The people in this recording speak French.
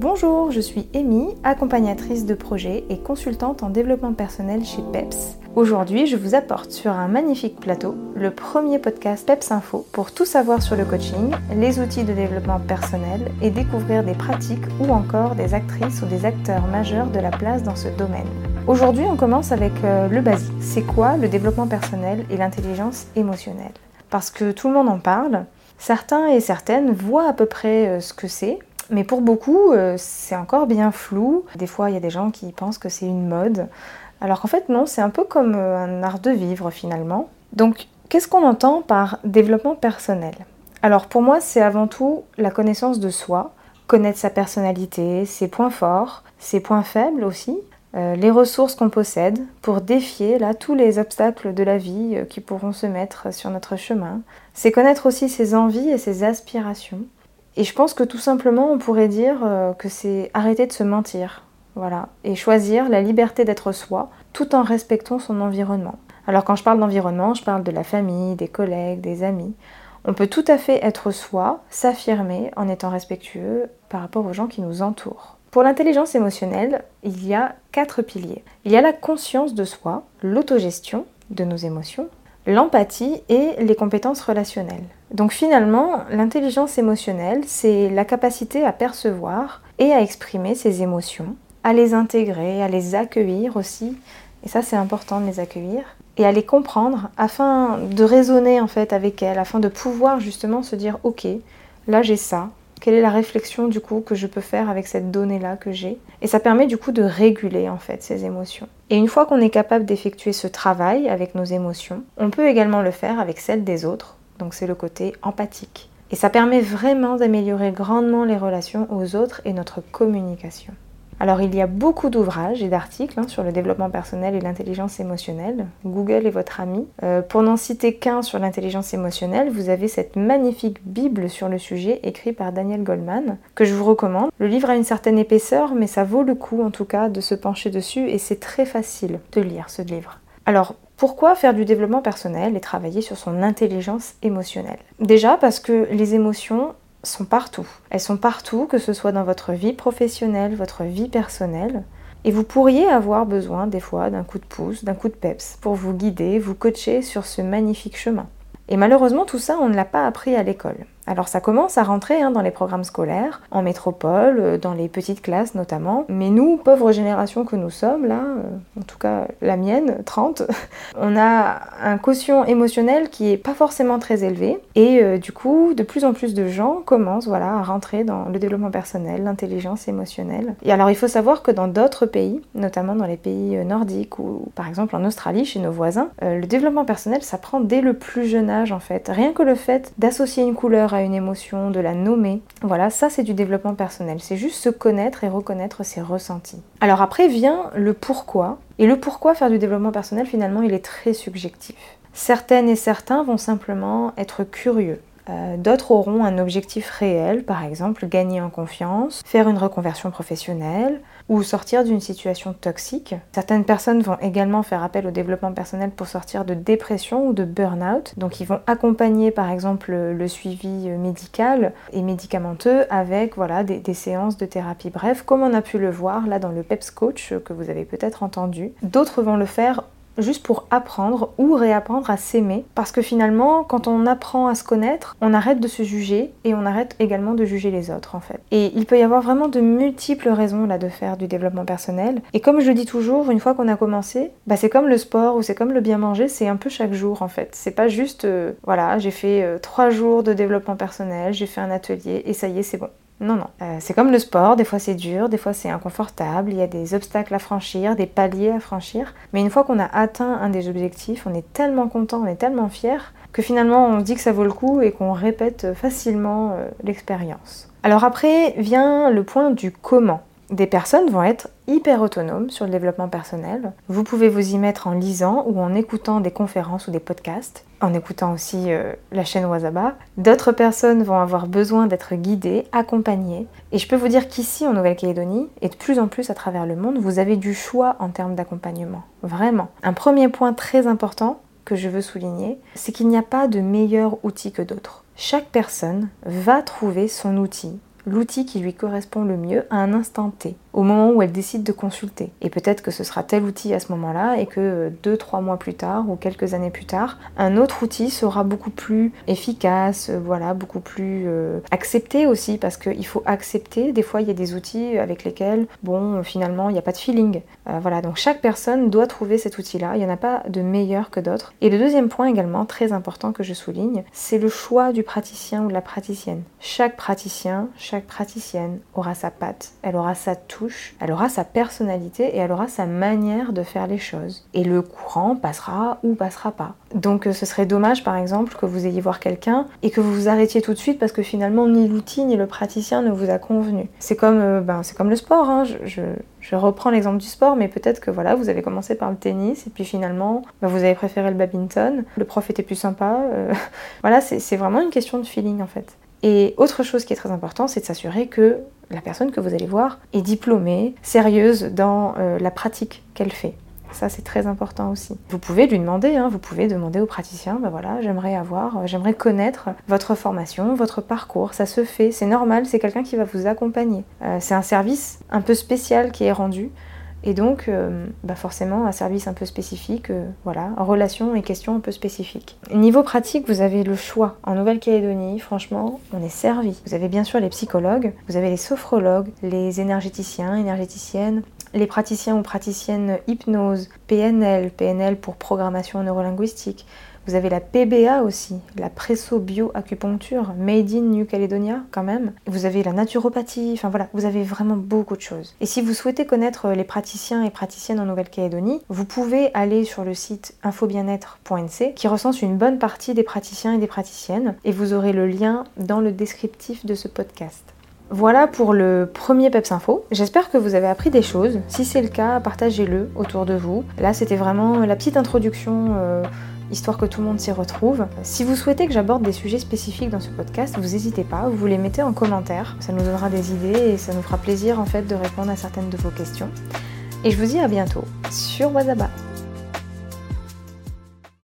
Bonjour, je suis Amy, accompagnatrice de projet et consultante en développement personnel chez PEPS. Aujourd'hui, je vous apporte sur un magnifique plateau le premier podcast PEPS Info pour tout savoir sur le coaching, les outils de développement personnel et découvrir des pratiques ou encore des actrices ou des acteurs majeurs de la place dans ce domaine. Aujourd'hui, on commence avec euh, le basique. C'est quoi le développement personnel et l'intelligence émotionnelle? Parce que tout le monde en parle, certains et certaines voient à peu près euh, ce que c'est, mais pour beaucoup, euh, c'est encore bien flou. Des fois, il y a des gens qui pensent que c'est une mode, alors qu'en fait, non, c'est un peu comme euh, un art de vivre finalement. Donc, qu'est-ce qu'on entend par développement personnel? Alors, pour moi, c'est avant tout la connaissance de soi, connaître sa personnalité, ses points forts, ses points faibles aussi, euh, les ressources qu'on possède pour défier là tous les obstacles de la vie qui pourront se mettre sur notre chemin. C'est connaître aussi ses envies et ses aspirations. Et je pense que tout simplement, on pourrait dire euh, que c'est arrêter de se mentir, voilà, et choisir la liberté d'être soi, tout en respectant son environnement. Alors quand je parle d'environnement, je parle de la famille, des collègues, des amis. On peut tout à fait être soi, s'affirmer en étant respectueux par rapport aux gens qui nous entourent. Pour l'intelligence émotionnelle, il y a quatre piliers. Il y a la conscience de soi, l'autogestion de nos émotions, l'empathie et les compétences relationnelles. Donc finalement, l'intelligence émotionnelle, c'est la capacité à percevoir et à exprimer ses émotions, à les intégrer, à les accueillir aussi, et ça c'est important de les accueillir, et à les comprendre afin de raisonner en fait avec elles, afin de pouvoir justement se dire ok, là j'ai ça, quelle est la réflexion du coup que je peux faire avec cette donnée-là que j'ai? Et ça permet du coup de réguler en fait ces émotions. Et une fois qu'on est capable d'effectuer ce travail avec nos émotions, on peut également le faire avec celles des autres. Donc c'est le côté empathique. Et ça permet vraiment d'améliorer grandement les relations aux autres et notre communication. Alors il y a beaucoup d'ouvrages et d'articles hein, sur le développement personnel et l'intelligence émotionnelle. Google est votre ami. Euh, pour n'en citer qu'un sur l'intelligence émotionnelle, vous avez cette magnifique Bible sur le sujet écrite par Daniel Goldman que je vous recommande. Le livre a une certaine épaisseur, mais ça vaut le coup en tout cas de se pencher dessus et c'est très facile de lire ce livre. Alors, pourquoi faire du développement personnel et travailler sur son intelligence émotionnelle? Déjà parce que les émotions, sont partout. Elles sont partout, que ce soit dans votre vie professionnelle, votre vie personnelle. Et vous pourriez avoir besoin des fois d'un coup de pouce, d'un coup de peps pour vous guider, vous coacher sur ce magnifique chemin. Et malheureusement, tout ça, on ne l'a pas appris à l'école. Alors ça commence à rentrer hein, dans les programmes scolaires, en métropole, euh, dans les petites classes notamment. Mais nous, pauvres générations que nous sommes, là, euh, en tout cas la mienne, 30, on a un quotient émotionnel qui est pas forcément très élevé. Et euh, du coup, de plus en plus de gens commencent voilà, à rentrer dans le développement personnel, l'intelligence émotionnelle. Et alors il faut savoir que dans d'autres pays, notamment dans les pays nordiques ou par exemple en Australie, chez nos voisins, le développement personnel, ça prend dès le plus jeune âge en fait. Rien que le fait d'associer une couleur à une émotion, de la nommer. Voilà, ça c'est du développement personnel. C'est juste se connaître et reconnaître ses ressentis. Alors après vient le pourquoi. Et le pourquoi faire du développement personnel, finalement, il est très subjectif. Certaines et certains vont simplement être curieux. Euh, d'autres auront un objectif réel, par exemple gagner en confiance, faire une reconversion professionnelle ou sortir d'une situation toxique. Certaines personnes vont également faire appel au développement personnel pour sortir de dépression ou de burn-out. Donc ils vont accompagner par exemple le suivi médical et médicamenteux avec voilà, des, des séances de thérapie. Bref, comme on a pu le voir là dans le PEPS Coach que vous avez peut-être entendu. D'autres vont le faire juste pour apprendre ou réapprendre à s'aimer. Parce que finalement, quand on apprend à se connaître, on arrête de se juger et on arrête également de juger les autres en fait. Et il peut y avoir vraiment de multiples raisons là de faire du développement personnel. Et comme je dis toujours, une fois qu'on a commencé, bah c'est comme le sport ou c'est comme le bien manger, c'est un peu chaque jour en fait. C'est pas juste, euh, voilà, j'ai fait euh, trois jours de développement personnel, j'ai fait un atelier et ça y est, c'est bon. Non, non. Euh, c'est comme le sport, des fois c'est dur, des fois c'est inconfortable, il y a des obstacles à franchir, des paliers à franchir. Mais une fois qu'on a atteint un des objectifs, on est tellement content, on est tellement fier que finalement on dit que ça vaut le coup et qu'on répète facilement euh, l'expérience. Alors après vient le point du comment des personnes vont être hyper autonomes sur le développement personnel. Vous pouvez vous y mettre en lisant ou en écoutant des conférences ou des podcasts, en écoutant aussi euh, la chaîne Wazaba. D'autres personnes vont avoir besoin d'être guidées, accompagnées. Et je peux vous dire qu'ici, en Nouvelle-Calédonie, et de plus en plus à travers le monde, vous avez du choix en termes d'accompagnement. Vraiment. Un premier point très important que je veux souligner, c'est qu'il n'y a pas de meilleur outil que d'autres. Chaque personne va trouver son outil l'outil qui lui correspond le mieux à un instant T, au moment où elle décide de consulter. Et peut-être que ce sera tel outil à ce moment-là et que deux, trois mois plus tard ou quelques années plus tard, un autre outil sera beaucoup plus efficace, voilà, beaucoup plus euh, accepté aussi parce qu'il faut accepter. Des fois, il y a des outils avec lesquels, bon, finalement, il n'y a pas de feeling. Euh, voilà, donc chaque personne doit trouver cet outil-là. Il n'y en a pas de meilleur que d'autres. Et le deuxième point également, très important que je souligne, c'est le choix du praticien ou de la praticienne. Chaque praticien, praticienne aura sa patte, elle aura sa touche, elle aura sa personnalité et elle aura sa manière de faire les choses. Et le courant passera ou passera pas. Donc euh, ce serait dommage par exemple que vous ayez voir quelqu'un et que vous vous arrêtiez tout de suite parce que finalement ni l'outil ni le praticien ne vous a convenu. C'est comme, euh, ben, comme le sport, hein. je, reprends l'exemple du sport, mais peut-être que voilà, vous avez commencé par le tennis et puis finalement ben, vous avez préféré le badminton, le prof était plus sympa. Euh, voilà, c'est vraiment une question de feeling en fait. Et autre chose qui est très important, c'est de s'assurer que la personne que vous allez voir est diplômée, sérieuse dans la pratique qu'elle fait. Ça, c'est très important aussi. Vous pouvez lui demander, hein, vous pouvez demander au praticien, ben voilà, j'aimerais avoir, euh, j'aimerais connaître votre formation, votre parcours. Ça se fait, c'est normal, c'est quelqu'un qui va vous accompagner. Euh, c'est un service un peu spécial qui est rendu. Et donc, euh, bah forcément, un service un peu spécifique, voilà, en relation et questions un peu spécifiques. Niveau pratique, vous avez le choix. En Nouvelle-Calédonie, franchement, on est servi. Vous avez bien sûr les psychologues, vous avez les sophrologues, les énergéticiens, énergéticiennes, les praticiens ou praticiennes hypnose, PNL, PNL pour programmation neurolinguistique. Vous avez la PBA aussi, la presso-bio-acupuncture, made in New Caledonia quand même. Vous avez la naturopathie, enfin voilà, vous avez vraiment beaucoup de choses. Et si vous souhaitez connaître les praticiens et praticiennes en Nouvelle-Calédonie, vous pouvez aller sur le site infobienêtre.nc qui recense une bonne partie des praticiens et des praticiennes et vous aurez le lien dans le descriptif de ce podcast. Voilà pour le premier Peps Info. J'espère que vous avez appris des choses. Si c'est le cas, partagez-le autour de vous. Là, c'était vraiment la petite introduction. Euh, histoire que tout le monde s'y retrouve. Si vous souhaitez que j'aborde des sujets spécifiques dans ce podcast, vous n'hésitez pas, vous les mettez en commentaire, ça nous donnera des idées et ça nous fera plaisir en fait de répondre à certaines de vos questions. Et je vous dis à bientôt sur Wazaba.